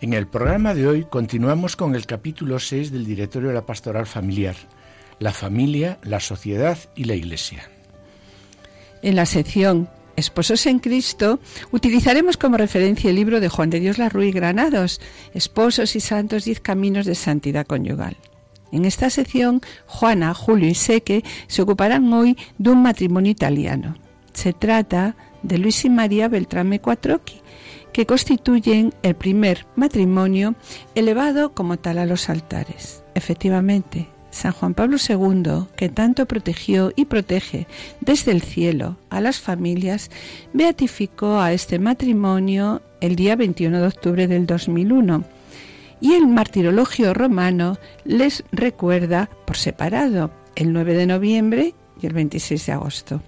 En el programa de hoy continuamos con el capítulo 6 del Directorio de la Pastoral Familiar, la familia, la sociedad y la Iglesia. En la sección Esposos en Cristo, utilizaremos como referencia el libro de Juan de Dios Larruy Granados, Esposos y Santos, Diez Caminos de Santidad Conyugal. En esta sección, Juana, Julio y Seque se ocuparán hoy de un matrimonio italiano. Se trata de Luis y María Beltrame Quattrocchi, que constituyen el primer matrimonio elevado como tal a los altares. Efectivamente, San Juan Pablo II, que tanto protegió y protege desde el cielo a las familias, beatificó a este matrimonio el día 21 de octubre del 2001 y el martirologio romano les recuerda por separado el 9 de noviembre y el 26 de agosto.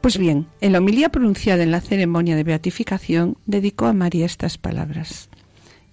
Pues bien, en la homilía pronunciada en la ceremonia de beatificación dedicó a María estas palabras.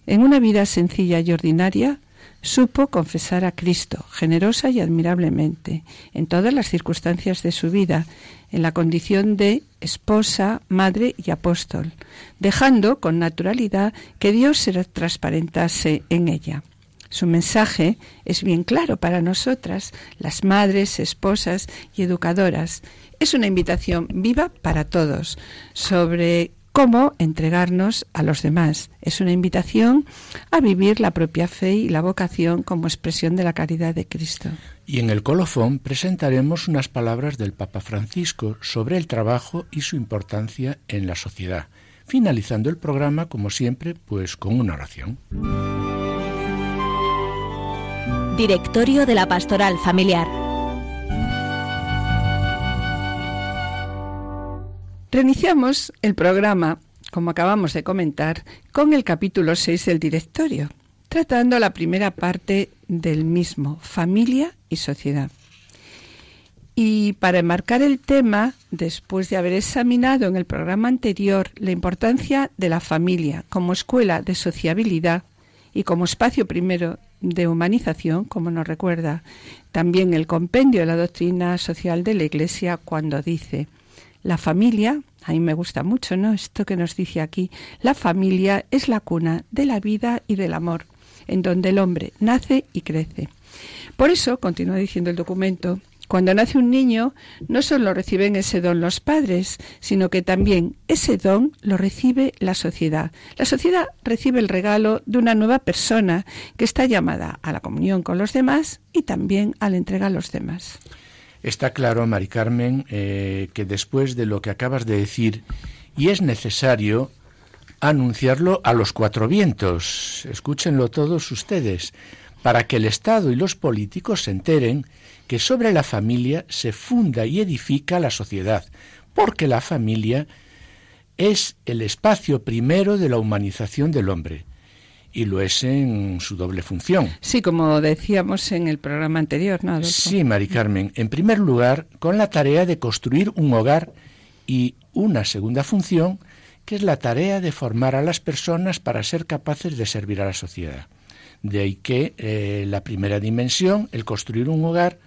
En una vida sencilla y ordinaria, supo confesar a Cristo generosa y admirablemente en todas las circunstancias de su vida, en la condición de esposa, madre y apóstol, dejando con naturalidad que Dios se transparentase en ella. Su mensaje es bien claro para nosotras, las madres, esposas y educadoras. Es una invitación viva para todos sobre cómo entregarnos a los demás. Es una invitación a vivir la propia fe y la vocación como expresión de la caridad de Cristo. Y en el colofón presentaremos unas palabras del Papa Francisco sobre el trabajo y su importancia en la sociedad, finalizando el programa, como siempre, pues con una oración. Directorio de la Pastoral Familiar. Reiniciamos el programa, como acabamos de comentar, con el capítulo 6 del directorio, tratando la primera parte del mismo, familia y sociedad. Y para enmarcar el tema, después de haber examinado en el programa anterior la importancia de la familia como escuela de sociabilidad y como espacio primero de humanización, como nos recuerda también el compendio de la doctrina social de la Iglesia cuando dice, la familia, a mí me gusta mucho, ¿no? Esto que nos dice aquí, la familia es la cuna de la vida y del amor, en donde el hombre nace y crece. Por eso, continúa diciendo el documento, cuando nace un niño, no solo reciben ese don los padres, sino que también ese don lo recibe la sociedad. La sociedad recibe el regalo de una nueva persona que está llamada a la comunión con los demás y también a la entrega a los demás. Está claro, Mari Carmen, eh, que después de lo que acabas de decir, y es necesario anunciarlo a los cuatro vientos, escúchenlo todos ustedes, para que el Estado y los políticos se enteren que sobre la familia se funda y edifica la sociedad, porque la familia es el espacio primero de la humanización del hombre y lo es en su doble función. Sí, como decíamos en el programa anterior, ¿no? Sí, Mari Carmen. En primer lugar, con la tarea de construir un hogar y una segunda función, que es la tarea de formar a las personas para ser capaces de servir a la sociedad. De ahí que eh, la primera dimensión, el construir un hogar,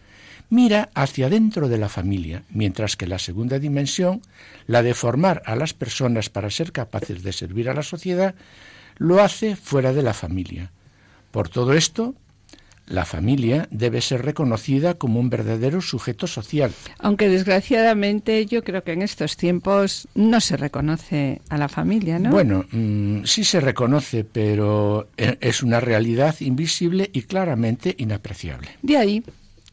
mira hacia dentro de la familia, mientras que la segunda dimensión, la de formar a las personas para ser capaces de servir a la sociedad, lo hace fuera de la familia. Por todo esto, la familia debe ser reconocida como un verdadero sujeto social. Aunque desgraciadamente yo creo que en estos tiempos no se reconoce a la familia, ¿no? Bueno, mm, sí se reconoce, pero e, es una realidad invisible y claramente inapreciable. De ahí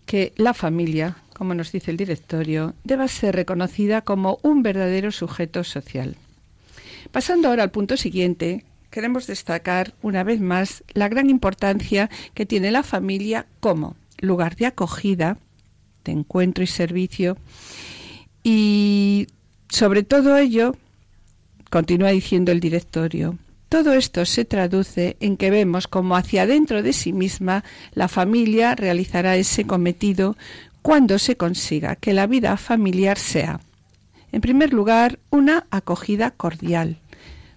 que la familia, como nos dice el directorio, deba ser reconocida como un verdadero sujeto social. Pasando ahora al punto siguiente, queremos destacar una vez más la gran importancia que tiene la familia como lugar de acogida, de encuentro y servicio. Y sobre todo ello, continúa diciendo el directorio, todo esto se traduce en que vemos como hacia dentro de sí misma la familia realizará ese cometido cuando se consiga que la vida familiar sea, en primer lugar, una acogida cordial,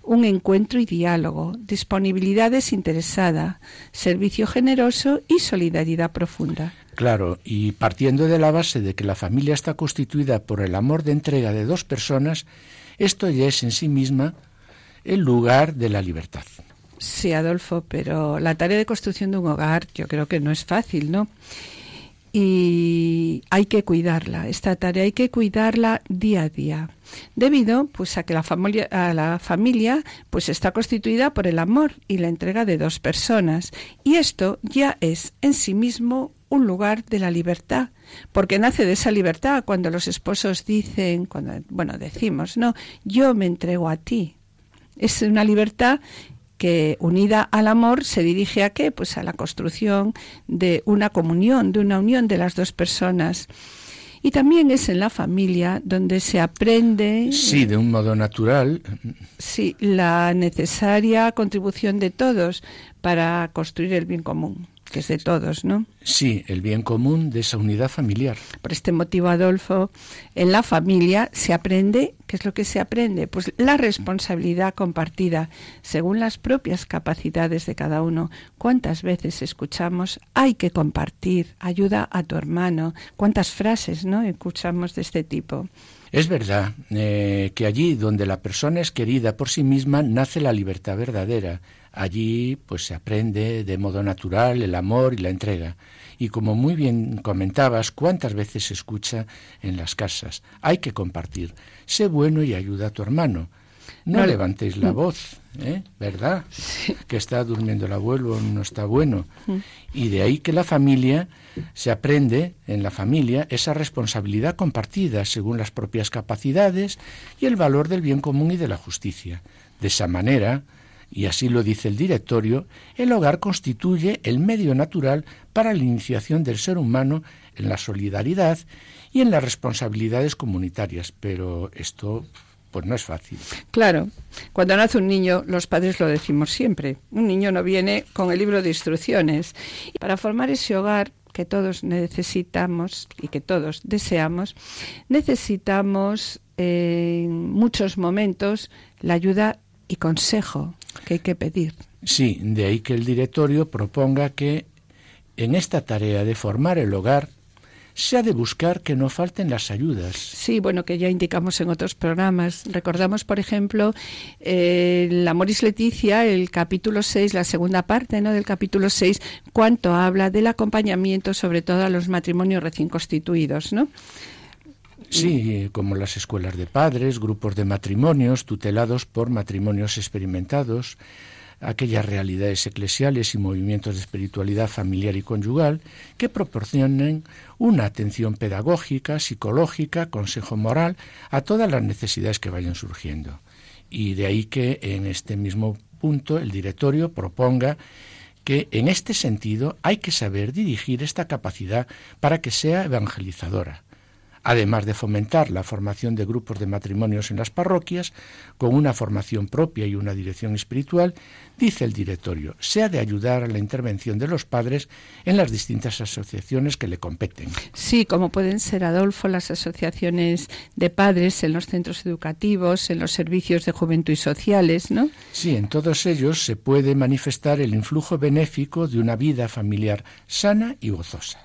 un encuentro y diálogo, disponibilidad desinteresada, servicio generoso y solidaridad profunda. Claro, y partiendo de la base de que la familia está constituida por el amor de entrega de dos personas, esto ya es en sí misma el lugar de la libertad. Sí, Adolfo, pero la tarea de construcción de un hogar yo creo que no es fácil, ¿no? Y hay que cuidarla, esta tarea hay que cuidarla día a día, debido pues a que la familia, a la familia pues está constituida por el amor y la entrega de dos personas, y esto ya es en sí mismo un lugar de la libertad, porque nace de esa libertad cuando los esposos dicen, cuando bueno, decimos, no, yo me entrego a ti, es una libertad que unida al amor se dirige a qué? Pues a la construcción de una comunión, de una unión de las dos personas. Y también es en la familia donde se aprende. Sí, de un modo natural. Sí, la necesaria contribución de todos para construir el bien común que es de todos, ¿no? Sí, el bien común de esa unidad familiar. Por este motivo, Adolfo, en la familia se aprende, ¿qué es lo que se aprende? Pues la responsabilidad compartida según las propias capacidades de cada uno. ¿Cuántas veces escuchamos hay que compartir, ayuda a tu hermano? ¿Cuántas frases, no, escuchamos de este tipo? Es verdad eh, que allí donde la persona es querida por sí misma nace la libertad verdadera Allí pues se aprende de modo natural el amor y la entrega. Y como muy bien comentabas, cuántas veces se escucha en las casas, hay que compartir. Sé bueno y ayuda a tu hermano. No, levantéis la voz, ¿eh? ¿verdad? Que está durmiendo el abuelo, no está bueno. Y de ahí que la familia se aprende en la familia esa responsabilidad compartida según las propias capacidades y el valor del bien común y de la justicia. De esa manera, y así lo dice el directorio, el hogar constituye el medio natural para la iniciación del ser humano en la solidaridad y en las responsabilidades comunitarias. Pero esto pues no es fácil. Claro, cuando nace un niño, los padres lo decimos siempre. Un niño no viene con el libro de instrucciones. Y para formar ese hogar que todos necesitamos y que todos deseamos, necesitamos en muchos momentos la ayuda y consejo que hay que pedir. Sí, de ahí que el directorio proponga que en esta tarea de formar el hogar se ha de buscar que no falten las ayudas. Sí, bueno, que ya indicamos en otros programas. Recordamos, por ejemplo, eh, la Moris Leticia, el capítulo 6, la segunda parte ¿no? del capítulo 6, cuánto habla del acompañamiento, sobre todo a los matrimonios recién constituidos, ¿no? Sí, como las escuelas de padres, grupos de matrimonios tutelados por matrimonios experimentados, aquellas realidades eclesiales y movimientos de espiritualidad familiar y conyugal que proporcionen una atención pedagógica, psicológica, consejo moral a todas las necesidades que vayan surgiendo. Y de ahí que en este mismo punto el directorio proponga que en este sentido hay que saber dirigir esta capacidad para que sea evangelizadora además de fomentar la formación de grupos de matrimonios en las parroquias, con una formación propia y una dirección espiritual, dice el directorio, sea de ayudar a la intervención de los padres en las distintas asociaciones que le competen. Sí, como pueden ser, Adolfo, las asociaciones de padres en los centros educativos, en los servicios de juventud y sociales, ¿no? Sí, en todos ellos se puede manifestar el influjo benéfico de una vida familiar sana y gozosa.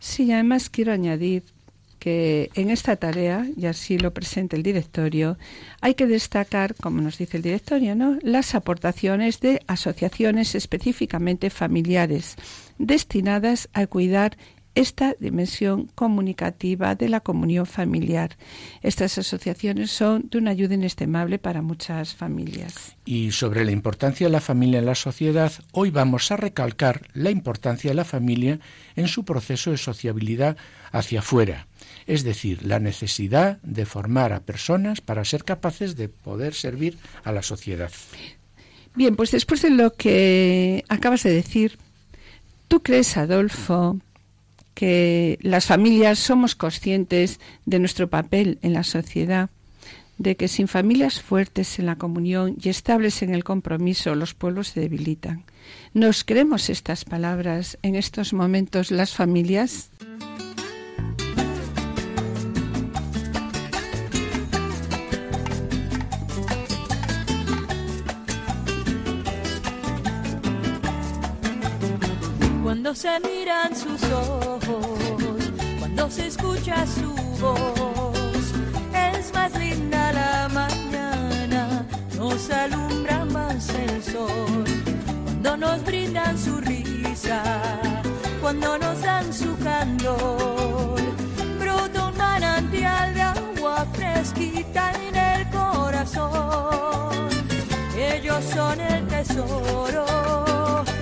Sí, además quiero añadir que en esta tarea, y así lo presenta el directorio, hay que destacar, como nos dice el directorio, ¿no? las aportaciones de asociaciones específicamente familiares destinadas a cuidar esta dimensión comunicativa de la comunión familiar. Estas asociaciones son de una ayuda inestimable para muchas familias. Y sobre la importancia de la familia en la sociedad, hoy vamos a recalcar la importancia de la familia en su proceso de sociabilidad hacia afuera, es decir, la necesidad de formar a personas para ser capaces de poder servir a la sociedad. Bien, pues después de lo que acabas de decir, ¿tú crees, Adolfo, que las familias somos conscientes de nuestro papel en la sociedad, de que sin familias fuertes en la comunión y estables en el compromiso, los pueblos se debilitan. ¿Nos creemos estas palabras en estos momentos las familias? Cuando se miran sus ojos, cuando se escucha su voz, es más linda la mañana, nos alumbra más el sol, cuando nos brindan su risa, cuando nos dan su candor, brota un manantial de agua fresquita en el corazón, ellos son el tesoro,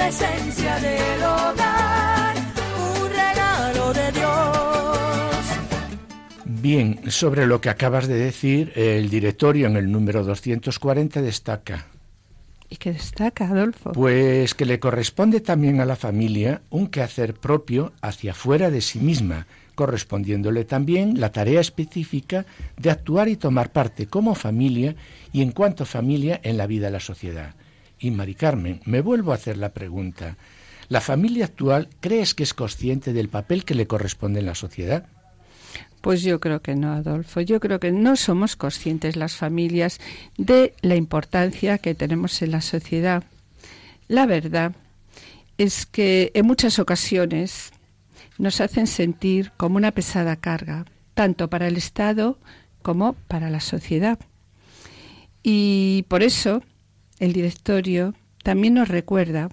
la esencia del hogar, un regalo de Dios. Bien, sobre lo que acabas de decir, el directorio en el número 240 destaca. ¿Y qué destaca, Adolfo? Pues que le corresponde también a la familia un quehacer propio hacia fuera de sí misma, correspondiéndole también la tarea específica de actuar y tomar parte como familia y en cuanto familia en la vida de la sociedad. Y Mari Carmen, me vuelvo a hacer la pregunta. ¿La familia actual crees que es consciente del papel que le corresponde en la sociedad? Pues yo creo que no, Adolfo. Yo creo que no somos conscientes las familias de la importancia que tenemos en la sociedad. La verdad es que en muchas ocasiones nos hacen sentir como una pesada carga, tanto para el Estado como para la sociedad. Y por eso el directorio también nos recuerda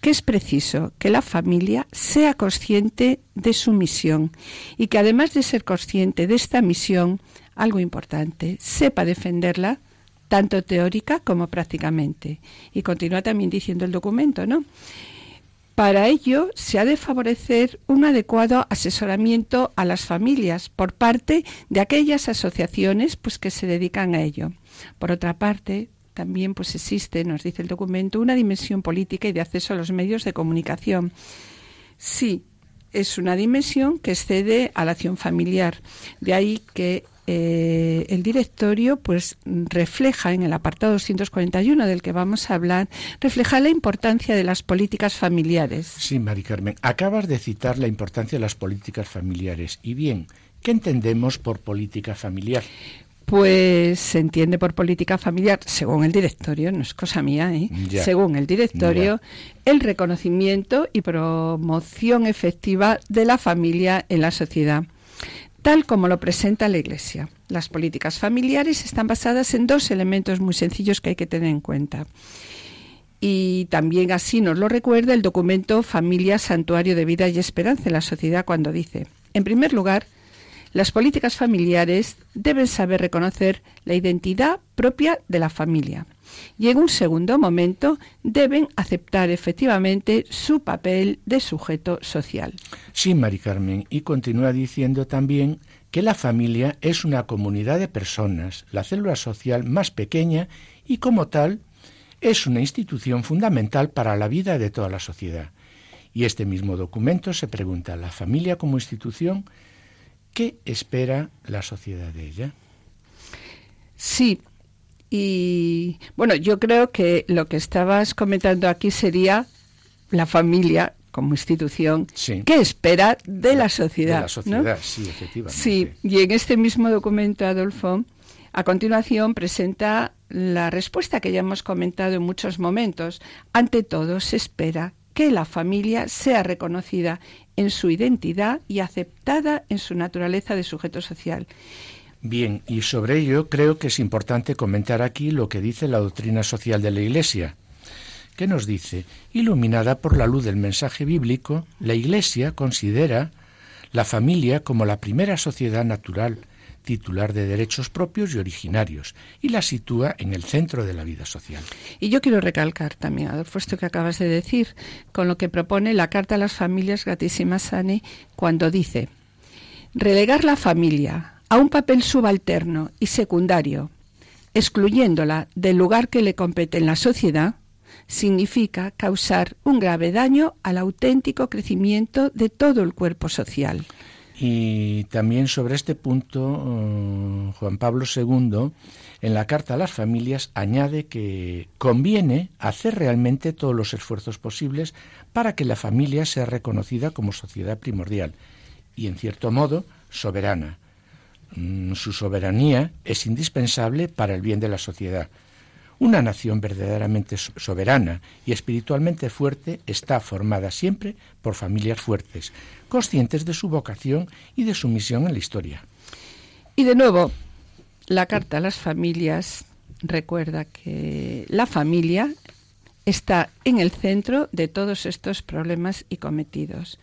que es preciso que la familia sea consciente de su misión y que además de ser consciente de esta misión, algo importante, sepa defenderla tanto teórica como prácticamente. Y continúa también diciendo el documento, ¿no? Para ello se ha de favorecer un adecuado asesoramiento a las familias por parte de aquellas asociaciones pues que se dedican a ello. Por otra parte, también pues existe, nos dice el documento, una dimensión política y de acceso a los medios de comunicación. Sí, es una dimensión que excede a la acción familiar. De ahí que eh, el directorio pues refleja en el apartado 241 del que vamos a hablar, refleja la importancia de las políticas familiares. Sí, Mari Carmen, acabas de citar la importancia de las políticas familiares. Y bien, ¿qué entendemos por política familiar? Pues se entiende por política familiar, según el directorio, no es cosa mía, ¿eh? Según el directorio, el reconocimiento y promoción efectiva de la familia en la sociedad, tal como lo presenta la Iglesia. Las políticas familiares están basadas en dos elementos muy sencillos que hay que tener en cuenta. Y también así nos lo recuerda el documento Familia, Santuario de Vida y Esperanza en la Sociedad cuando dice, en primer lugar, las políticas familiares deben saber reconocer la identidad propia de la familia y en un segundo momento deben aceptar efectivamente su papel de sujeto social. Sí, Mari Carmen, y continúa diciendo también que la familia es una comunidad de personas, la célula social más pequeña y como tal es una institución fundamental para la vida de toda la sociedad. Y este mismo documento se pregunta, ¿la familia como institución qué espera la sociedad de ella? Sí, y bueno, yo creo que lo que estabas comentando aquí sería la familia como institución Sí. qué espera de la sociedad. De la ¿no? sociedad, sí, efectivamente. Sí, y en este mismo documento, Adolfo, a continuación presenta la respuesta que ya hemos comentado en muchos momentos. Ante todo, se espera que la familia sea reconocida en su identidad y aceptada en su naturaleza de sujeto social. Bien, y sobre ello creo que es importante comentar aquí lo que dice la doctrina social de la Iglesia. ¿Qué nos dice? Iluminada por la luz del mensaje bíblico, la Iglesia considera la familia como la primera sociedad natural, titular de derechos propios y originarios, y la sitúa en el centro de la vida social. Y yo quiero recalcar también, Adolfo, esto que acabas de decir, con lo que propone la Carta a las Familias Gratísimas Sane, cuando dice, relegar la familia a un papel subalterno y secundario, excluyéndola del lugar que le compete en la sociedad, significa causar un grave daño al auténtico crecimiento de todo el cuerpo social. Y también sobre este punto, eh, Juan Pablo II, en la Carta a las Familias, añade que conviene hacer realmente todos los esfuerzos posibles para que la familia sea reconocida como sociedad primordial y, en cierto modo, soberana. Mm, su soberanía es indispensable para el bien de la sociedad. Una nación verdaderamente soberana y espiritualmente fuerte está formada siempre por familias fuertes, conscientes de su vocación y de su misión en la historia. Y de nuevo, la carta a las familias recuerda que la familia está en el centro de todos estos problemas y cometidos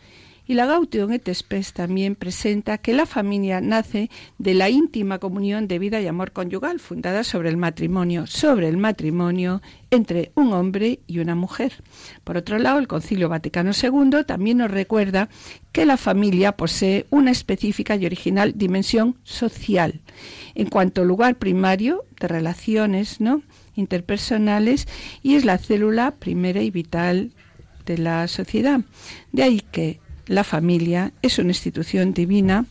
y la Gaudium et Spes también presenta que la familia nace de la íntima comunión de vida y amor conyugal, fundada sobre el matrimonio, sobre el matrimonio entre un hombre y una mujer. Por otro lado, el Concilio Vaticano II también nos recuerda que la familia posee una específica y original dimensión social, en cuanto lugar primario de relaciones ¿no? interpersonales y es la célula primera y vital de la sociedad. De ahí que la familia es una institución divina,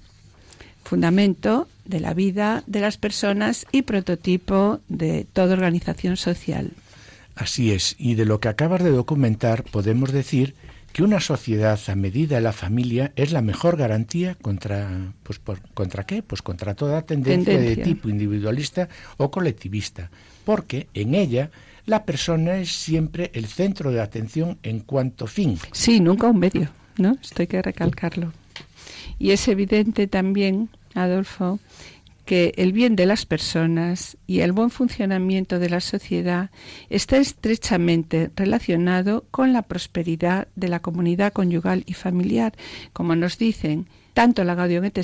fundamento de la vida de las personas y prototipo de toda organización social. Así es, y de lo que acabas de documentar podemos decir que una sociedad a medida de la familia es la mejor garantía contra pues contra qué pues contra toda tendencia, de tipo individualista o colectivista porque en ella la persona es siempre el centro de atención en cuanto fin. Sí nunca un medio ¿no? Esto hay que recalcarlo. Y es evidente también, Adolfo, que el bien de las personas y el buen funcionamiento de la sociedad está estrechamente relacionado con la prosperidad de la comunidad conyugal y familiar, como nos dicen tanto la Gaudium et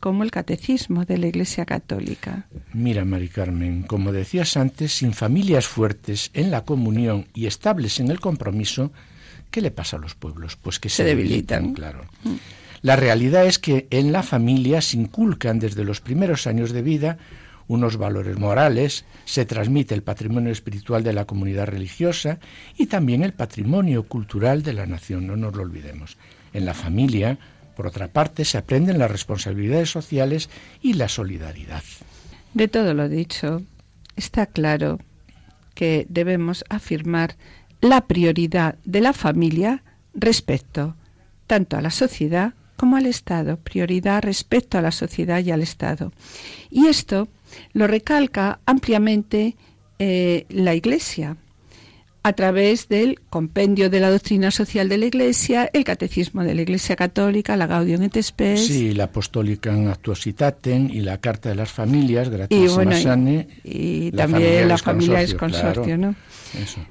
como el Catecismo de la Iglesia Católica. Mira, Mari Carmen, como decías antes, sin familias fuertes en la comunión y estables en el compromiso, ¿Qué le pasa a los pueblos? Pues que se, debilitan, claro. Mm. La realidad es que en la familia se inculcan desde los primeros años de vida unos valores morales, se transmite el patrimonio espiritual de la comunidad religiosa y también el patrimonio cultural de la nación, no nos lo olvidemos. En la familia, por otra parte, se aprenden las responsabilidades sociales y la solidaridad. De todo lo dicho, está claro que debemos afirmar la prioridad de la familia respecto tanto a la sociedad como al Estado, prioridad respecto a la sociedad y al Estado. Y esto lo recalca ampliamente eh, la Iglesia a través del compendio de la doctrina social de la Iglesia, el catecismo de la Iglesia Católica, la Gaudium et Spes. Sí, la Apostólica Actuositatem y la Carta de las Familias, gratis y, bueno, y, también la familia es consorcio, ¿no?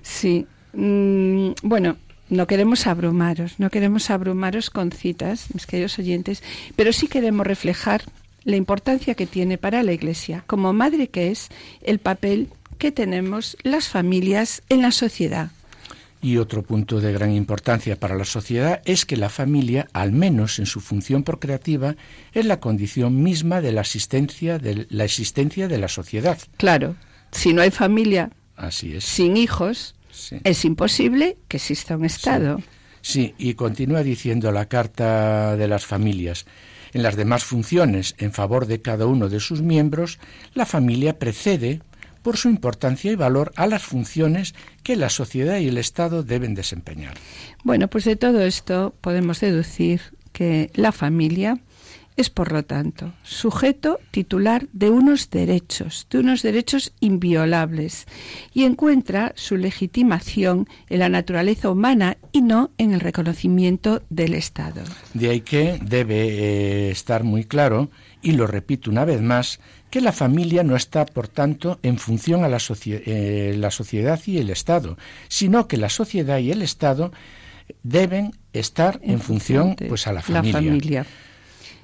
Sí, Mm, bueno, no queremos abrumaros, no queremos abrumaros con citas, mis queridos oyentes, pero sí queremos reflejar la importancia que tiene para la Iglesia, como madre que es, el papel que tenemos las familias en la sociedad. Y otro punto de gran importancia para la sociedad es que la familia, al menos en su función procreativa, es la condición misma de la existencia de la existencia de la sociedad. Claro, si no hay familia, así es. Sin hijos, es imposible que exista un Estado. Sí. y continúa diciendo la Carta de las Familias. En las demás funciones en favor de cada uno de sus miembros, la familia precede por su importancia y valor a las funciones que la sociedad y el Estado deben desempeñar. Bueno, pues de todo esto podemos deducir que la familia es, por lo tanto, sujeto titular de unos derechos, de unos derechos inviolables, y encuentra su legitimación en la naturaleza humana y no en el reconocimiento del Estado. De ahí que debe eh, estar muy claro, y lo repito una vez más, que la familia no está, por tanto, en función a la, eh, la sociedad y el Estado, sino que la sociedad y el Estado deben estar en, función, pues, a la familia.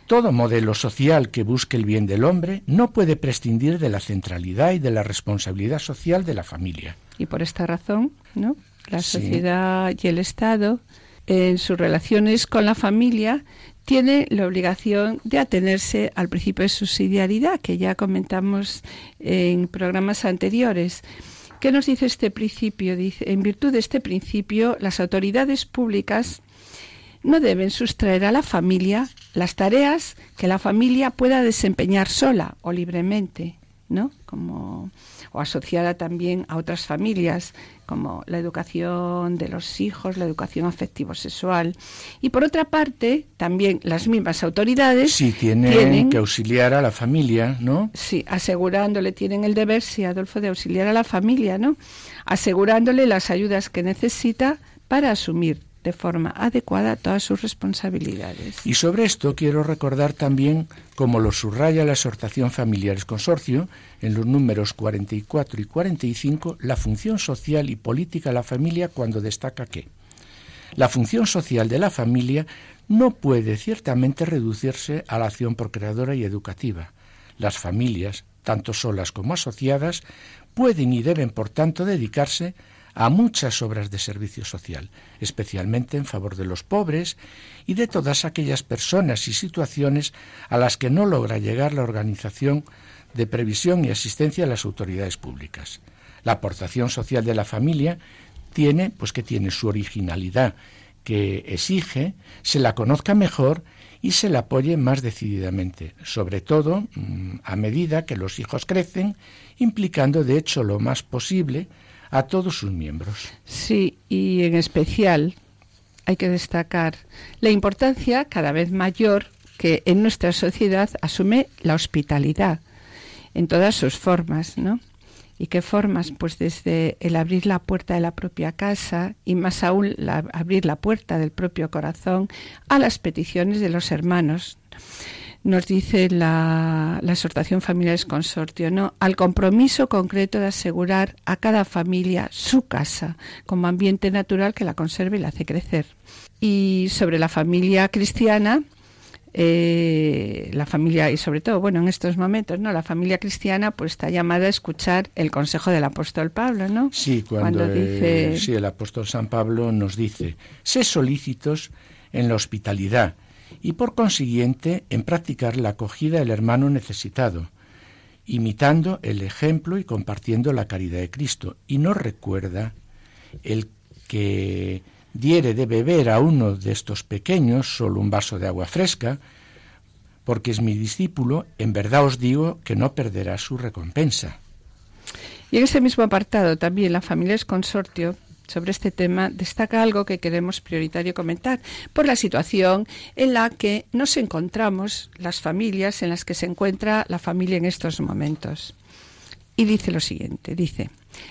Todo modelo social que busque el bien del hombre no puede prescindir de la centralidad y de la responsabilidad social de la familia. Y por esta razón, ¿no? La sociedad y el Estado, en sus relaciones con la familia, tiene la obligación de atenerse al principio de subsidiariedad, que ya comentamos en programas anteriores. ¿Qué nos dice este principio? Dice, en virtud de este principio, las autoridades públicas no deben sustraer a la familia las tareas que la familia pueda desempeñar sola o libremente, ¿no? Como o asociada también a otras familias, como la educación de los hijos, la educación afectivo-sexual. Y por otra parte, también las mismas autoridades sí, tienen, que auxiliar a la familia, ¿no? Sí, asegurándole, tienen el deber, sí, Adolfo, de auxiliar a la familia, ¿no? Asegurándole las ayudas que necesita para asumir de forma adecuada todas sus responsabilidades. Y sobre esto quiero recordar también, como lo subraya la exhortación Familiares Consorcio, en los números 44 y 45, la función social y política de la familia cuando destaca que la función social de la familia no puede ciertamente reducirse a la acción procreadora y educativa. Las familias, tanto solas como asociadas, pueden y deben, por tanto, dedicarse a muchas obras de servicio social, especialmente en favor de los pobres y de todas aquellas personas y situaciones a las que no logra llegar la organización de previsión y asistencia de las autoridades públicas. La aportación social de la familia tiene, pues que tiene su originalidad, que exige se la conozca mejor y se la apoye más decididamente, sobre todo mm, a medida que los hijos crecen, implicando de hecho lo más posible a todos sus miembros. Sí, y en especial hay que destacar la importancia cada vez mayor que en nuestra sociedad asume la hospitalidad en todas sus formas, ¿no? ¿Y qué formas? Pues desde el abrir la puerta de la propia casa y más aún abrir la puerta del propio corazón a las peticiones de los hermanos nos dice la, la exhortación Familiares Consortio, ¿no? Al compromiso concreto de asegurar a cada familia su casa como ambiente natural que la conserve y la hace crecer. Y sobre la familia cristiana, eh, la familia y sobre todo bueno en estos momentos no la familia cristiana pues está llamada a escuchar el consejo del apóstol Pablo no sí cuando, dice sí el apóstol San Pablo nos dice sé solícitos en la hospitalidad y por consiguiente en practicar la acogida del hermano necesitado, imitando el ejemplo y compartiendo la caridad de Cristo. Y no recuerda el que diere de beber a uno de estos pequeños solo un vaso de agua fresca, porque es mi discípulo, en verdad os digo que no perderá su recompensa. Y en ese mismo apartado también la familia es consortio sobre este tema destaca algo que queremos prioritario comentar por la situación en la que nos encontramos las familias en las que se encuentra la familia en estos momentos. Y dice lo siguiente, dice,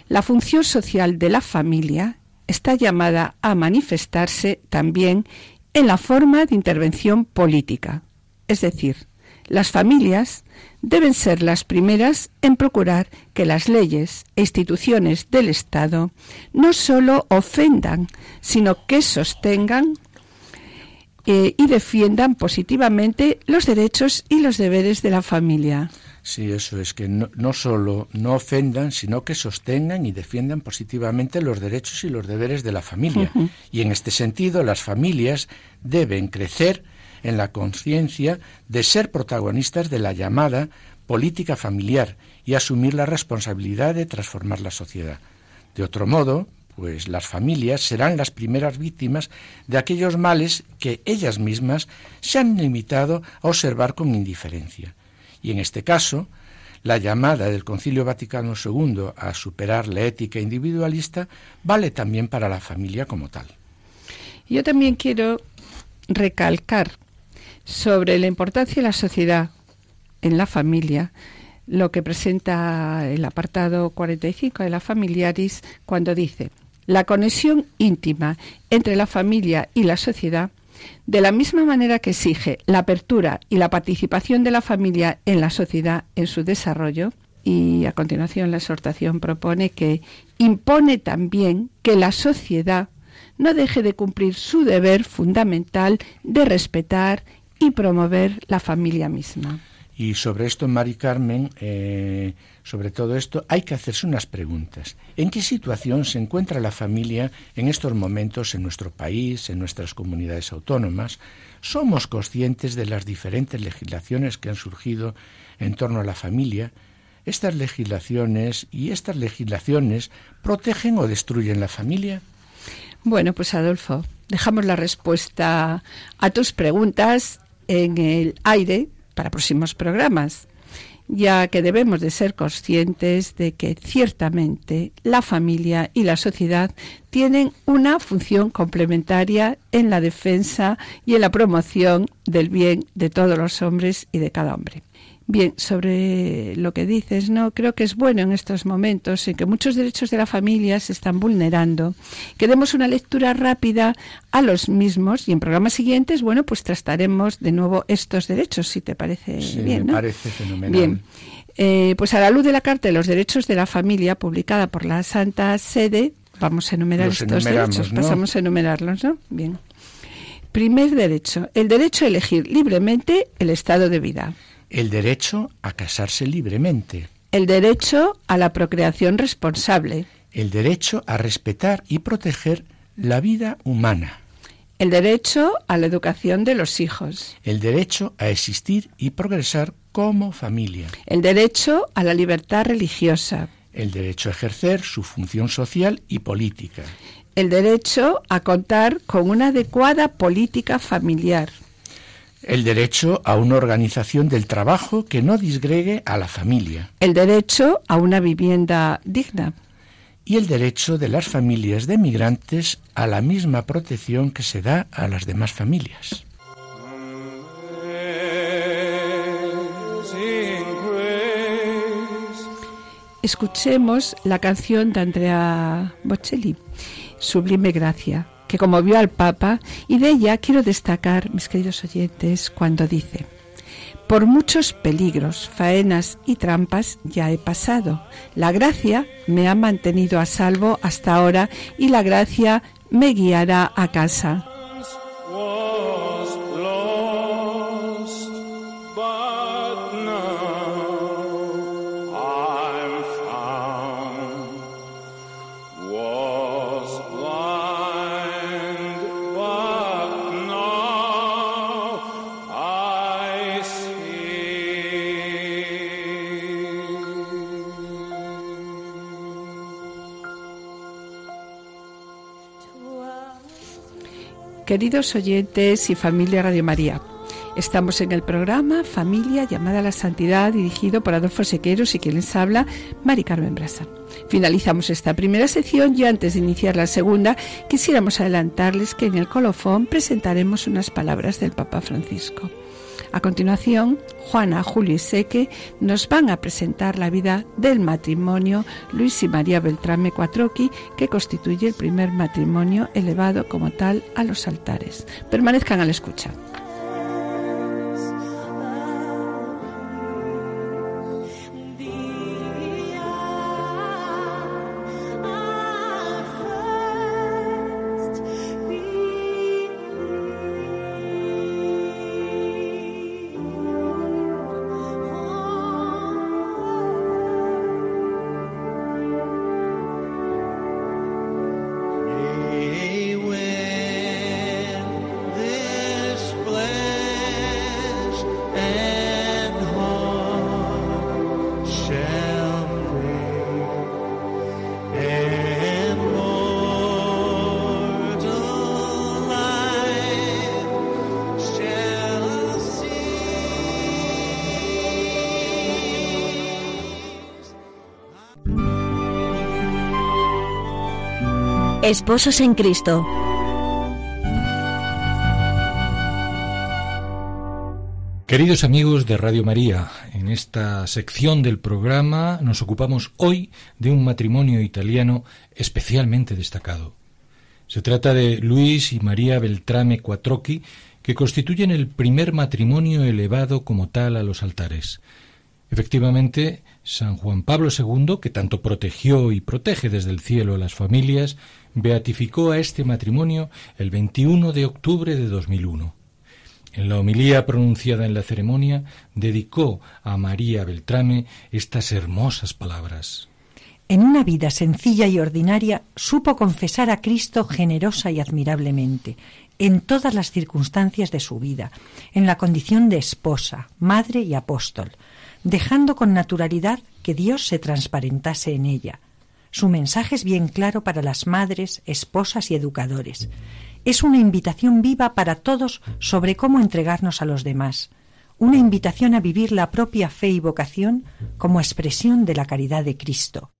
la función social de la familia está llamada a manifestarse también en la forma de intervención política, es decir, las familias deben ser las primeras en procurar que las leyes e instituciones del Estado no sólo ofendan, sino que sostengan eh, y defiendan positivamente los derechos y los deberes de la familia. Sí, eso es, que no, no, solo no ofendan, sino que sostengan y defiendan positivamente los derechos y los deberes de la familia. Y en este sentido, las familias deben crecer en la conciencia de ser protagonistas de la llamada política familiar y asumir la responsabilidad de transformar la sociedad. De otro modo, pues las familias serán las primeras víctimas de aquellos males que ellas mismas se han limitado a observar con indiferencia. Y en este caso, la llamada del Concilio Vaticano II a superar la ética individualista vale también para la familia como tal. Yo también quiero recalcar sobre la importancia de la sociedad en la familia, lo que presenta el apartado 45 de la Familiaris cuando dice la conexión íntima entre la familia y la sociedad, de la misma manera que exige la apertura y la participación de la familia en la sociedad en su desarrollo, y a continuación la exhortación propone que impone también que la sociedad no deje de cumplir su deber fundamental de respetar y promover la familia misma. Y sobre esto, Mari Carmen, eh, sobre todo esto, hay que hacerse unas preguntas. ¿En qué situación se encuentra la familia en estos momentos en nuestro país, en nuestras comunidades autónomas? ¿Somos conscientes de las diferentes legislaciones que han surgido en torno a la familia? ¿Estas legislaciones y estas legislaciones protegen o destruyen la familia? Bueno, pues Adolfo, dejamos la respuesta a tus preguntas en el aire para próximos programas, ya que debemos de ser conscientes de que ciertamente la familia y la sociedad tienen una función complementaria en la defensa y en la promoción del bien de todos los hombres y de cada hombre. Bien, sobre lo que dices, no creo que es bueno en estos momentos en que muchos derechos de la familia se están vulnerando, que demos una lectura rápida a los mismos y en programas siguientes, bueno, pues trataremos de nuevo estos derechos, si te parece bien. Me parece fenomenal. Bien. Eh, pues a la luz de la Carta de los Derechos de la Familia, publicada por la Santa Sede, vamos a enumerar estos derechos. Pasamos a enumerarlos, ¿no? Bien. Primer derecho, el derecho a elegir libremente el estado de vida. El derecho a casarse libremente. El derecho a la procreación responsable. El derecho a respetar y proteger la vida humana. El derecho a la educación de los hijos. El derecho a existir y progresar como familia. El derecho a la libertad religiosa. El derecho a ejercer su función social y política. El derecho a contar con una adecuada política familiar el derecho a una organización del trabajo que no disgregue a la familia. El derecho a una vivienda digna. Y el derecho de las familias de migrantes a la misma protección que se da a las demás familias. Escuchemos la canción de Andrea Bocelli, Sublime Gracia que conmovió al Papa y de ella quiero destacar, mis queridos oyentes, cuando dice, por muchos peligros, faenas y trampas ya he pasado. La gracia me ha mantenido a salvo hasta ahora y la gracia me guiará a casa. Queridos oyentes y familia Radio María, estamos en el programa Familia llamada a la Santidad, dirigido por Adolfo Sequeros y quien les habla, Mari Carmen Brasa. Finalizamos esta primera sección y antes de iniciar la segunda, quisiéramos adelantarles que en el colofón presentaremos unas palabras del Papa Francisco. A continuación, Juana, Julio y Seque nos van a presentar la vida del matrimonio Luis y María Beltrame Cuatroqui, que constituye el primer matrimonio elevado como tal a los altares. Permanezcan a la escucha. Esposos en Cristo. Queridos amigos de Radio María, en esta sección del programa nos ocupamos hoy de un matrimonio italiano especialmente destacado. Se trata de Luis y María Beltrame Quattrocchi, que constituyen el primer matrimonio elevado como tal a los altares. Efectivamente, San Juan Pablo II, que tanto protegió y protege desde el cielo a las familias, beatificó a este matrimonio el 21 de octubre de 2001. En la homilía pronunciada en la ceremonia, dedicó a María Beltrame estas hermosas palabras. En una vida sencilla y ordinaria supo confesar a Cristo generosa y admirablemente, en todas las circunstancias de su vida, en la condición de esposa, madre y apóstol, dejando con naturalidad que Dios se transparentase en ella. Su mensaje es bien claro para las madres, esposas y educadores. Es una invitación viva para todos sobre cómo entregarnos a los demás, una invitación a vivir la propia fe y vocación como expresión de la caridad de Cristo.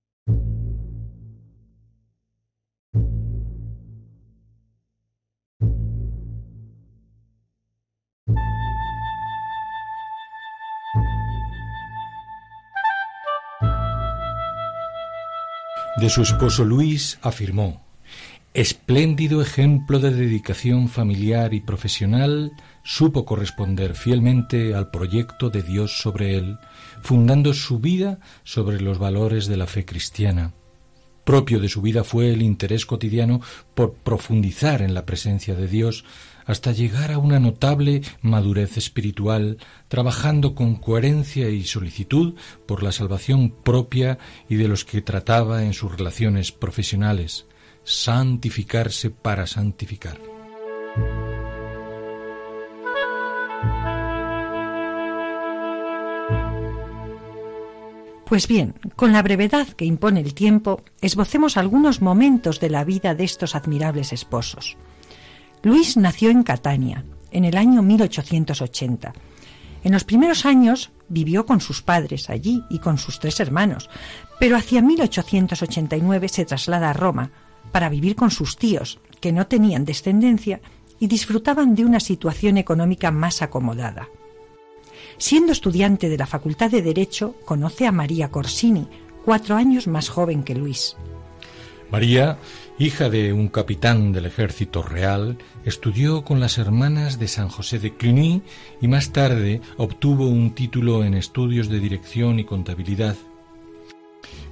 De su esposo Luis afirmó, espléndido ejemplo de dedicación familiar y profesional, supo corresponder fielmente al proyecto de Dios sobre él, fundando su vida sobre los valores de la fe cristiana. Propio de su vida fue el interés cotidiano por profundizar en la presencia de Dios, hasta llegar a una notable madurez espiritual, trabajando con coherencia y solicitud por la salvación propia y de los que trataba en sus relaciones profesionales, santificarse para santificar. Pues bien, con la brevedad que impone el tiempo, esbocemos algunos momentos de la vida de estos admirables esposos. Luis nació en Catania, en el año 1880. En los primeros años vivió con sus padres allí y con sus tres hermanos, pero hacia 1889 se traslada a Roma para vivir con sus tíos, que no tenían descendencia y disfrutaban de una situación económica más acomodada. Siendo estudiante de la Facultad de Derecho, conoce a María Corsini, cuatro años más joven que Luis. María Hija de un capitán del ejército real, estudió con las hermanas de San José de Cluny y más tarde obtuvo un título en estudios de dirección y contabilidad.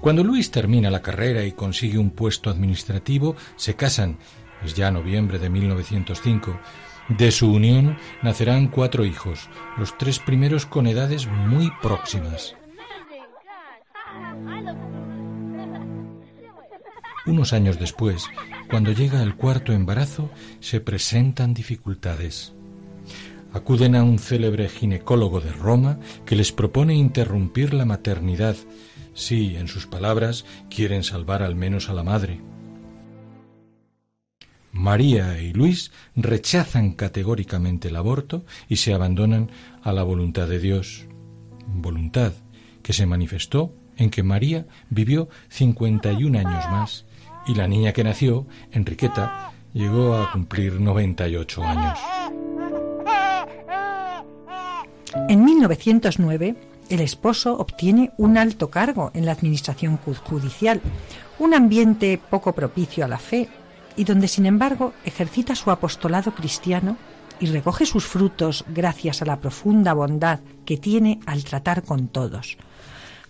Cuando Luis termina la carrera y consigue un puesto administrativo, se casan. Es ya noviembre de 1905. De su unión nacerán cuatro hijos, los tres primeros con edades muy próximas. Unos años después, cuando llega el cuarto embarazo, se presentan dificultades. Acuden a un célebre ginecólogo de Roma que les propone interrumpir la maternidad si, en sus palabras, quieren salvar al menos a la madre. María y Luis rechazan categóricamente el aborto y se abandonan a la voluntad de Dios, voluntad que se manifestó en que María vivió 51 años más y la niña que nació, Enriqueta, llegó a cumplir 98 años. En 1909, el esposo obtiene un alto cargo en la administración judicial, un ambiente poco propicio a la fe y donde, sin embargo, ejercita su apostolado cristiano y recoge sus frutos gracias a la profunda bondad que tiene al tratar con todos.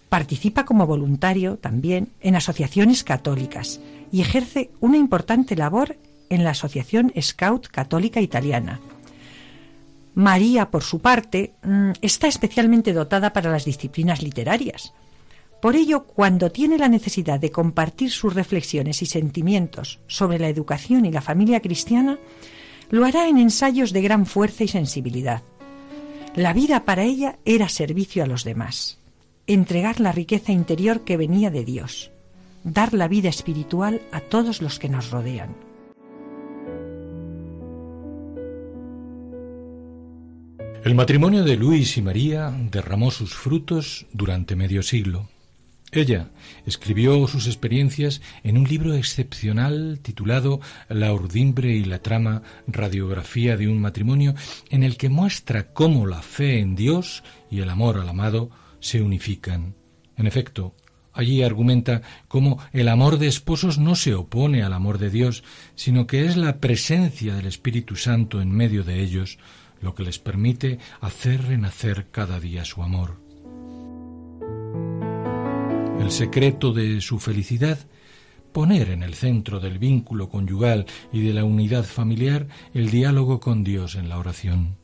Participa como voluntario también en asociaciones católicas y ejerce una importante labor en la Asociación Scout Católica Italiana. María, por su parte, mm, está especialmente dotada para las disciplinas literarias. Por ello, cuando tiene la necesidad de compartir sus reflexiones y sentimientos sobre la educación y la familia cristiana, lo hará en ensayos de gran fuerza y sensibilidad. La vida para ella era servicio a los demás, entregar la riqueza interior que venía de Dios dar la vida espiritual a todos los que nos rodean. El matrimonio de Luis y María derramó sus frutos durante medio siglo. Ella escribió sus experiencias en un libro excepcional titulado La urdimbre y la trama, radiografía de un matrimonio, en el que muestra cómo la fe en Dios y el amor al amado se unifican. En efecto, Allí argumenta cómo el amor de esposos no se opone al amor de Dios, sino que es la presencia del Espíritu Santo en medio de ellos lo que les permite hacer renacer cada día su amor. El secreto de su felicidad poner en el centro del vínculo conyugal y de la unidad familiar el diálogo con Dios en la oración.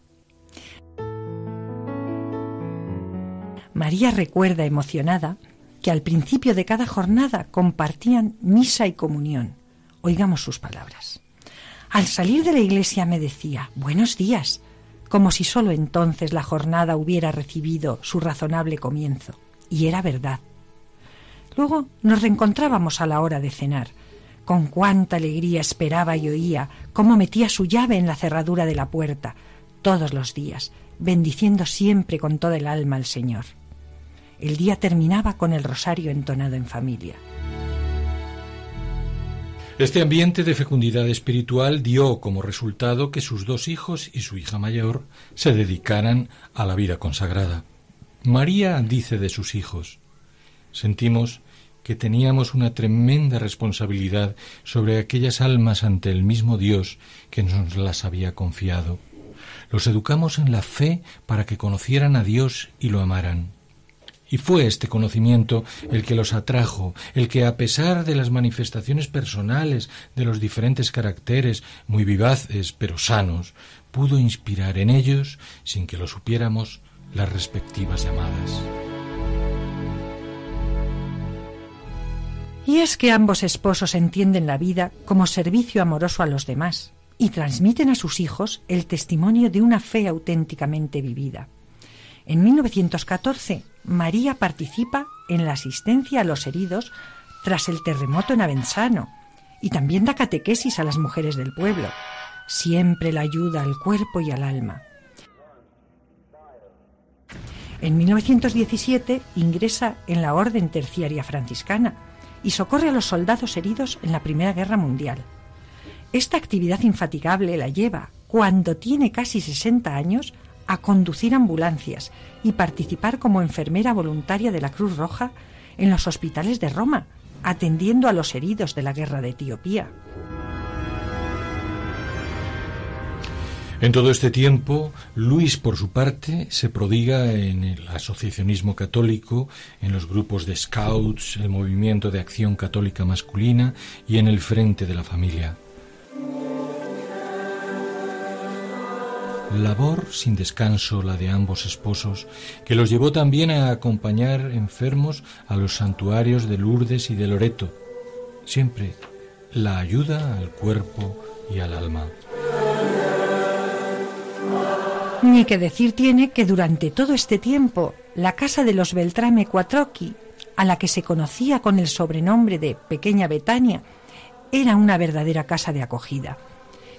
María recuerda emocionada que al principio de cada jornada compartían misa y comunión. Oigamos sus palabras. Al salir de la iglesia me decía, buenos días, como si sólo entonces la jornada hubiera recibido su razonable comienzo. Y era verdad. Luego nos reencontrábamos a la hora de cenar. Con cuánta alegría esperaba y oía cómo metía su llave en la cerradura de la puerta, todos los días, bendiciendo siempre con toda el alma al Señor. El día terminaba con el rosario entonado en familia. Este ambiente de fecundidad espiritual dio como resultado que sus dos hijos y su hija mayor se dedicaran a la vida consagrada. María dice de sus hijos, sentimos que teníamos una tremenda responsabilidad sobre aquellas almas ante el mismo Dios que nos las había confiado. Los educamos en la fe para que conocieran a Dios y lo amaran. Y fue este conocimiento el que los atrajo, el que a pesar de las manifestaciones personales de los diferentes caracteres, muy vivaces pero sanos, pudo inspirar en ellos, sin que lo supiéramos, las respectivas llamadas. Y es que ambos esposos entienden la vida como servicio amoroso a los demás y transmiten a sus hijos el testimonio de una fe auténticamente vivida. En 1914, María participa en la asistencia a los heridos tras el terremoto en Avenzano y también da catequesis a las mujeres del pueblo. Siempre la ayuda al cuerpo y al alma. En 1917 ingresa en la Orden Terciaria Franciscana y socorre a los soldados heridos en la Primera Guerra Mundial. Esta actividad infatigable la lleva, cuando tiene casi 60 años, a conducir ambulancias y participar como enfermera voluntaria de la Cruz Roja en los hospitales de Roma, atendiendo a los heridos de la guerra de Etiopía. En todo este tiempo, Luis, por su parte, se prodiga en el asociacionismo católico, en los grupos de scouts, el movimiento de acción católica masculina y en el frente de la familia. Labor sin descanso la de ambos esposos, que los llevó también a acompañar enfermos a los santuarios de Lourdes y de Loreto. Siempre la ayuda al cuerpo y al alma. Ni que decir tiene que durante todo este tiempo la casa de los Beltrame Cuatroqui, a la que se conocía con el sobrenombre de Pequeña Betania, era una verdadera casa de acogida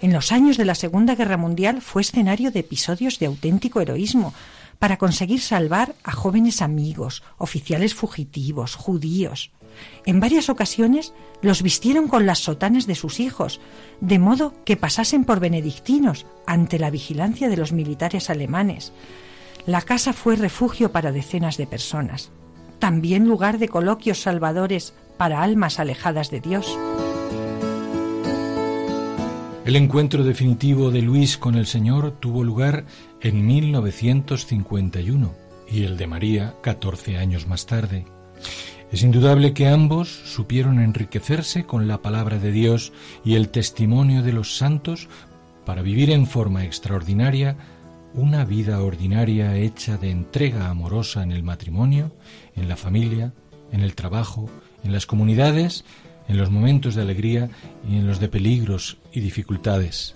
en los años de la Segunda Guerra Mundial fue escenario de episodios de auténtico heroísmo para conseguir salvar a jóvenes amigos, oficiales fugitivos, judíos. En varias ocasiones los vistieron con las sotanas de sus hijos, de modo que pasasen por benedictinos ante la vigilancia de los militares alemanes. La casa fue refugio para decenas de personas, también lugar de coloquios salvadores para almas alejadas de Dios. El encuentro definitivo de Luis con el Señor tuvo lugar en 1951 y el de María 14 años más tarde. Es indudable que ambos supieron enriquecerse con la palabra de Dios y el testimonio de los santos para vivir en forma extraordinaria una vida ordinaria hecha de entrega amorosa en el matrimonio, en la familia, en el trabajo, en las comunidades en los momentos de alegría y en los de peligros y dificultades.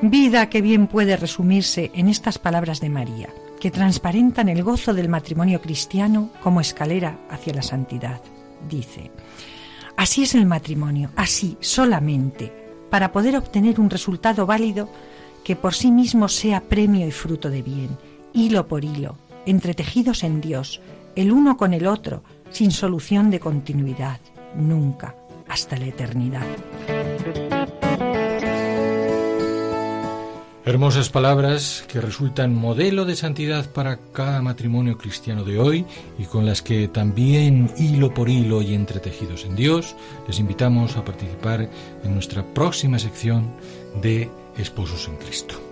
Vida que bien puede resumirse en estas palabras de María, que transparentan el gozo del matrimonio cristiano como escalera hacia la santidad. Dice, así es el matrimonio, así solamente, para poder obtener un resultado válido que por sí mismo sea premio y fruto de bien, hilo por hilo, entretejidos en Dios, el uno con el otro, sin solución de continuidad, nunca, hasta la eternidad. Hermosas palabras que resultan modelo de santidad para cada matrimonio cristiano de hoy y con las que también hilo por hilo y entretejidos en Dios les invitamos a participar en nuestra próxima sección de Esposos en Cristo.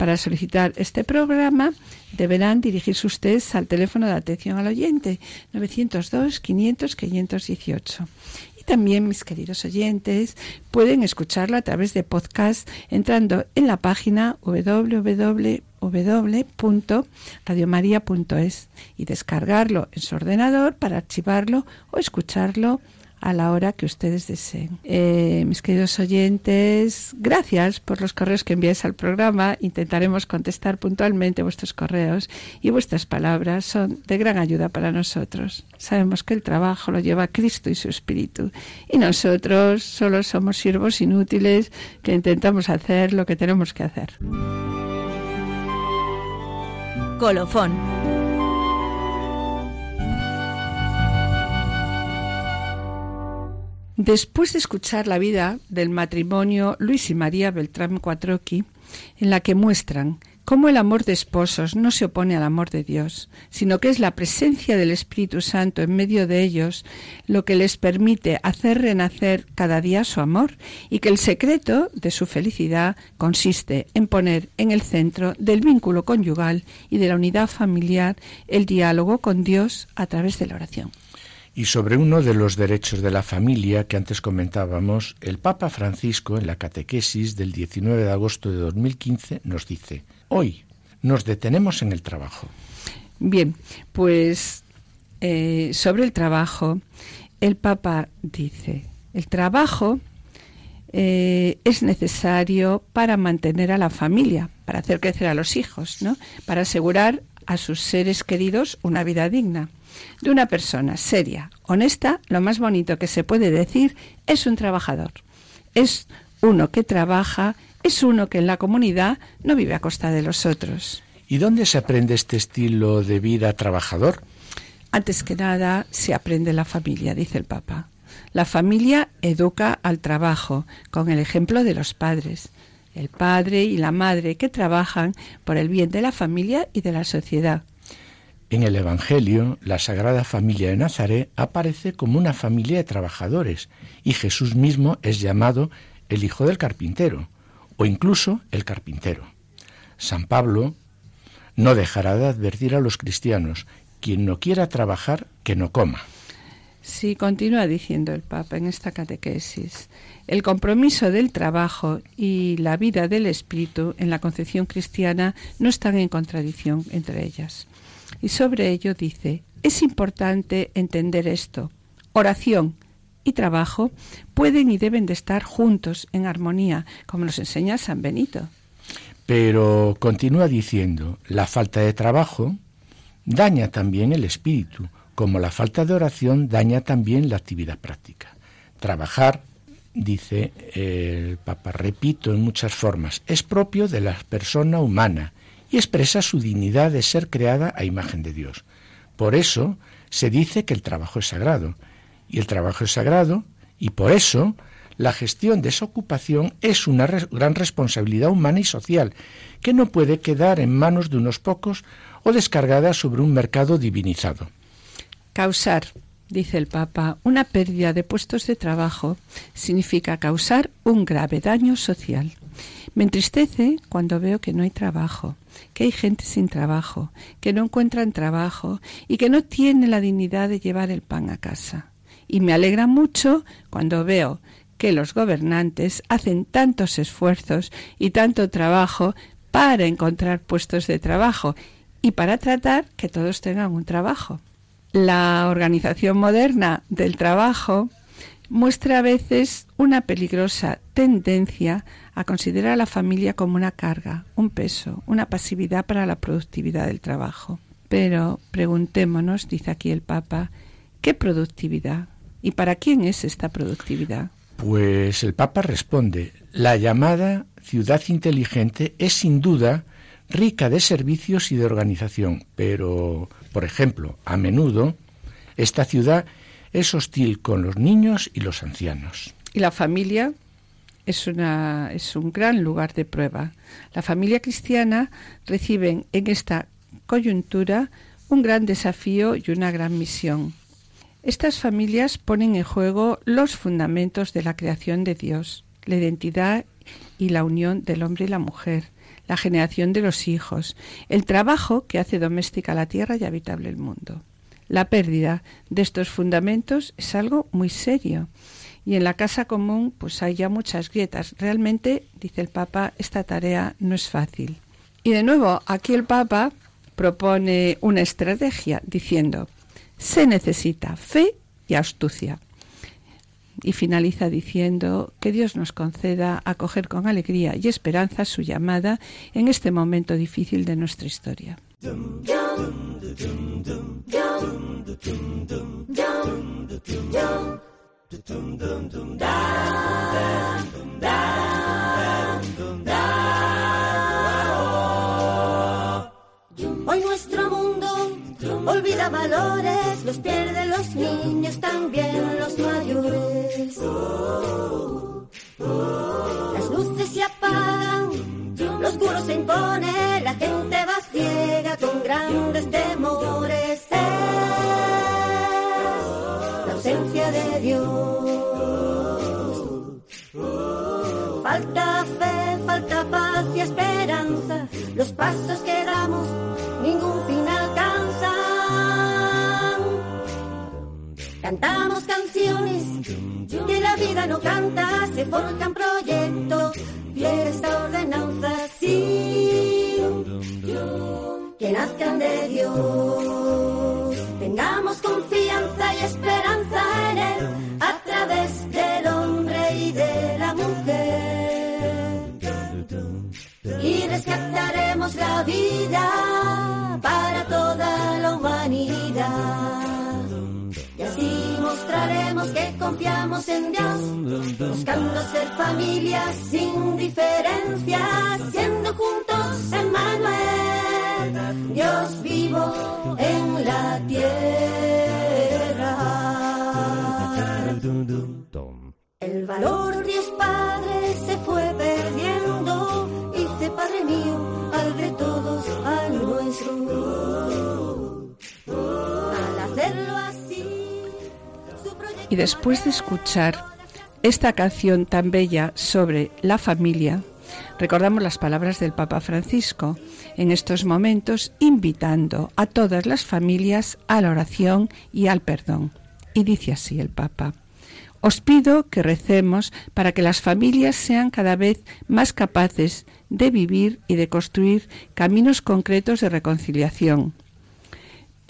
Para solicitar este programa deberán dirigirse ustedes al teléfono de atención al oyente 902 500 518. Y también, mis queridos oyentes, pueden escucharlo a través de podcast entrando en la página www.radiomaria.es y descargarlo en su ordenador para archivarlo o escucharlo a la hora que ustedes deseen. Eh, mis queridos oyentes, gracias por los correos que enviáis al programa. Intentaremos contestar puntualmente vuestros correos y vuestras palabras son de gran ayuda para nosotros. Sabemos que el trabajo lo lleva Cristo y su Espíritu y nosotros solo somos siervos inútiles que intentamos hacer lo que tenemos que hacer. Colofón Después de escuchar la vida del matrimonio Luis y María Beltrán Cuatroqui, en la que muestran cómo el amor de esposos no se opone al amor de Dios, sino que es la presencia del Espíritu Santo en medio de ellos lo que les permite hacer renacer cada día su amor y que el secreto de su felicidad consiste en poner en el centro del vínculo conyugal y de la unidad familiar el diálogo con Dios a través de la oración. Y sobre uno de los derechos de la familia que antes comentábamos, el Papa Francisco en la catequesis del 19 de agosto de 2015 nos dice, hoy nos detenemos en el trabajo. Bien, pues eh, sobre el trabajo, el Papa dice, el trabajo eh, es necesario para mantener a la familia, para hacer crecer a los hijos, ¿no? para asegurar a sus seres queridos una vida digna de una persona seria, honesta, lo más bonito que se puede decir es un trabajador. Es uno que trabaja, es uno que en la comunidad no vive a costa de los otros. ¿Y dónde se aprende este estilo de vida trabajador? Antes que nada, se aprende en la familia, dice el Papa. La familia educa al trabajo con el ejemplo de los padres, el padre y la madre que trabajan por el bien de la familia y de la sociedad. En el Evangelio, la Sagrada Familia de Nazaret aparece como una familia de trabajadores y Jesús mismo es llamado el Hijo del Carpintero o incluso el Carpintero. San Pablo no dejará de advertir a los cristianos, quien no quiera trabajar, que no coma. Sí, continúa diciendo el Papa en esta catequesis. El compromiso del trabajo y la vida del espíritu en la concepción cristiana no están en contradicción entre ellas. Y sobre ello dice, es importante entender esto. Oración y trabajo pueden y deben de estar juntos en armonía, como nos enseña San Benito. Pero continúa diciendo, la falta de trabajo daña también el espíritu, como la falta de oración daña también la actividad práctica. Trabajar, dice el Papa, repito, en muchas formas, es propio de la persona humana y expresa su dignidad de ser creada a imagen de Dios. Por eso se dice que el trabajo es sagrado, y el trabajo es sagrado, y por eso la gestión de esa ocupación es una gran responsabilidad humana y social, que no puede quedar en manos de unos pocos o descargada sobre un mercado divinizado. Causar, dice el Papa, una pérdida de puestos de trabajo significa causar un grave daño social. Me entristece cuando veo que no hay trabajo, que hay gente sin trabajo, que no encuentran trabajo y que no tiene la dignidad de llevar el pan a casa. Y me alegra mucho cuando veo que los gobernantes hacen tantos esfuerzos y tanto trabajo para encontrar puestos de trabajo y para tratar que todos tengan un trabajo. La organización moderna del trabajo muestra a veces una peligrosa tendencia a considerar a la familia como una carga, un peso, una pasividad para la productividad del trabajo. Pero preguntémonos, dice aquí el Papa, ¿qué productividad? ¿Y para quién es esta productividad? Pues el Papa responde, la llamada ciudad inteligente es sin duda rica de servicios y de organización, pero, por ejemplo, a menudo esta ciudad es hostil con los niños y los ancianos. Y la familia es, una, es un gran lugar de prueba. La familia cristiana recibe en esta coyuntura un gran desafío y una gran misión. Estas familias ponen en juego los fundamentos de la creación de Dios, la identidad y la unión del hombre y la mujer, la generación de los hijos, el trabajo que hace doméstica la tierra y habitable el mundo. La pérdida de estos fundamentos es algo muy serio y en la casa común pues hay ya muchas grietas. Realmente, dice el Papa, esta tarea no es fácil. Y de nuevo, aquí el Papa propone una estrategia diciendo, se necesita fe y astucia. Y finaliza diciendo que Dios nos conceda acoger con alegría y esperanza su llamada en este momento difícil de nuestra historia. Hoy nuestro mundo olvida valores, los pierden los niños, también los mayores. Esperanza, los pasos que damos ningún fin alcanzan. Cantamos canciones que la vida no canta, se forjan proyectos, que confiamos en Dios, buscando ser familia sin diferencias, siendo juntos Emmanuel, Dios vivo en la tierra. Después de escuchar esta canción tan bella sobre la familia, recordamos las palabras del Papa Francisco en estos momentos invitando a todas las familias a la oración y al perdón. Y dice así el Papa. Os pido que recemos para que las familias sean cada vez más capaces de vivir y de construir caminos concretos de reconciliación.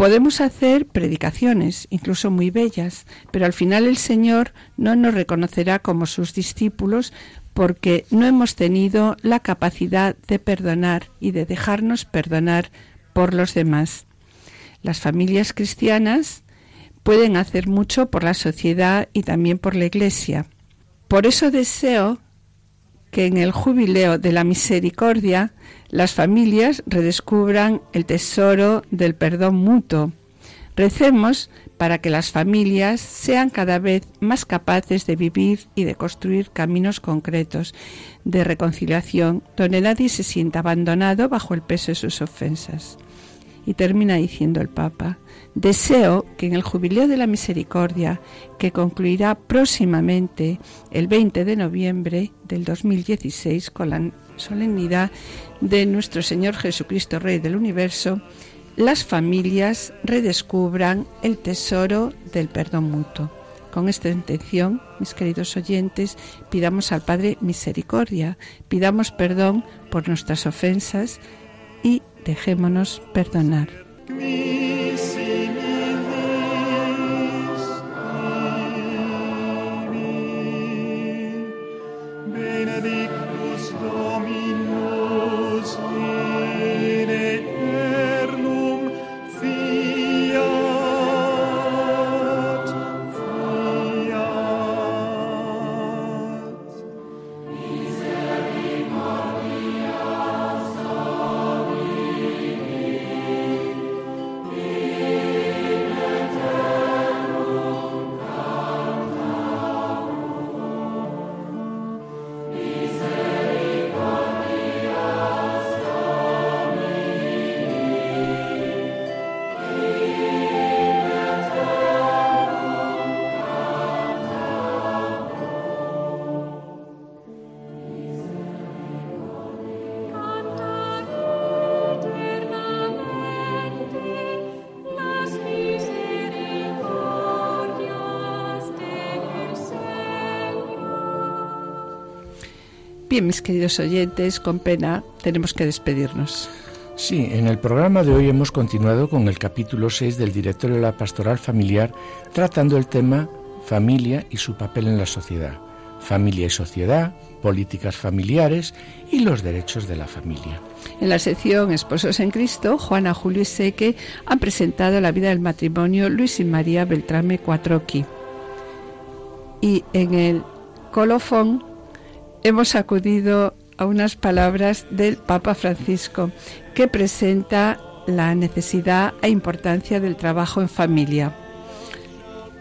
Podemos hacer predicaciones, incluso muy bellas, pero al final el Señor no nos reconocerá como sus discípulos porque no hemos tenido la capacidad de perdonar y de dejarnos perdonar por los demás. Las familias cristianas pueden hacer mucho por la sociedad y también por la Iglesia. Por eso deseo que en el jubileo de la misericordia las familias redescubran el tesoro del perdón mutuo. Recemos para que las familias sean cada vez más capaces de vivir y de construir caminos concretos de reconciliación donde nadie se sienta abandonado bajo el peso de sus ofensas. Y termina diciendo el Papa, deseo que en el Jubileo de la Misericordia, que concluirá próximamente el 20 de noviembre del 2016 con la solemnidad de nuestro Señor Jesucristo, Rey del Universo, las familias redescubran el tesoro del perdón mutuo. Con esta intención, mis queridos oyentes, pidamos al Padre misericordia, pidamos perdón por nuestras ofensas y dejémonos perdonar. me Bien, mis queridos oyentes, con pena tenemos que despedirnos. Sí, en el programa de hoy hemos continuado con el capítulo 6 del Directorio de la Pastoral Familiar, tratando el tema familia y su papel en la sociedad, familia y sociedad, políticas familiares y los derechos de la familia. En la sección Esposos en Cristo, Juana, Julio y Seque han presentado la vida del matrimonio Luis y María Beltrame Cuatroqui. Y en el colofón hemos acudido a unas palabras del Papa Francisco que presenta la necesidad e importancia del trabajo en familia.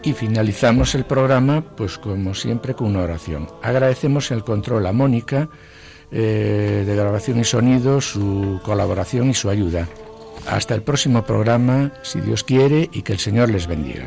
Y finalizamos el programa, pues como siempre, con una oración. Agradecemos el control a Mónica eh, de grabación y sonido, su colaboración y su ayuda. Hasta el próximo programa, si Dios quiere, y que el Señor les bendiga.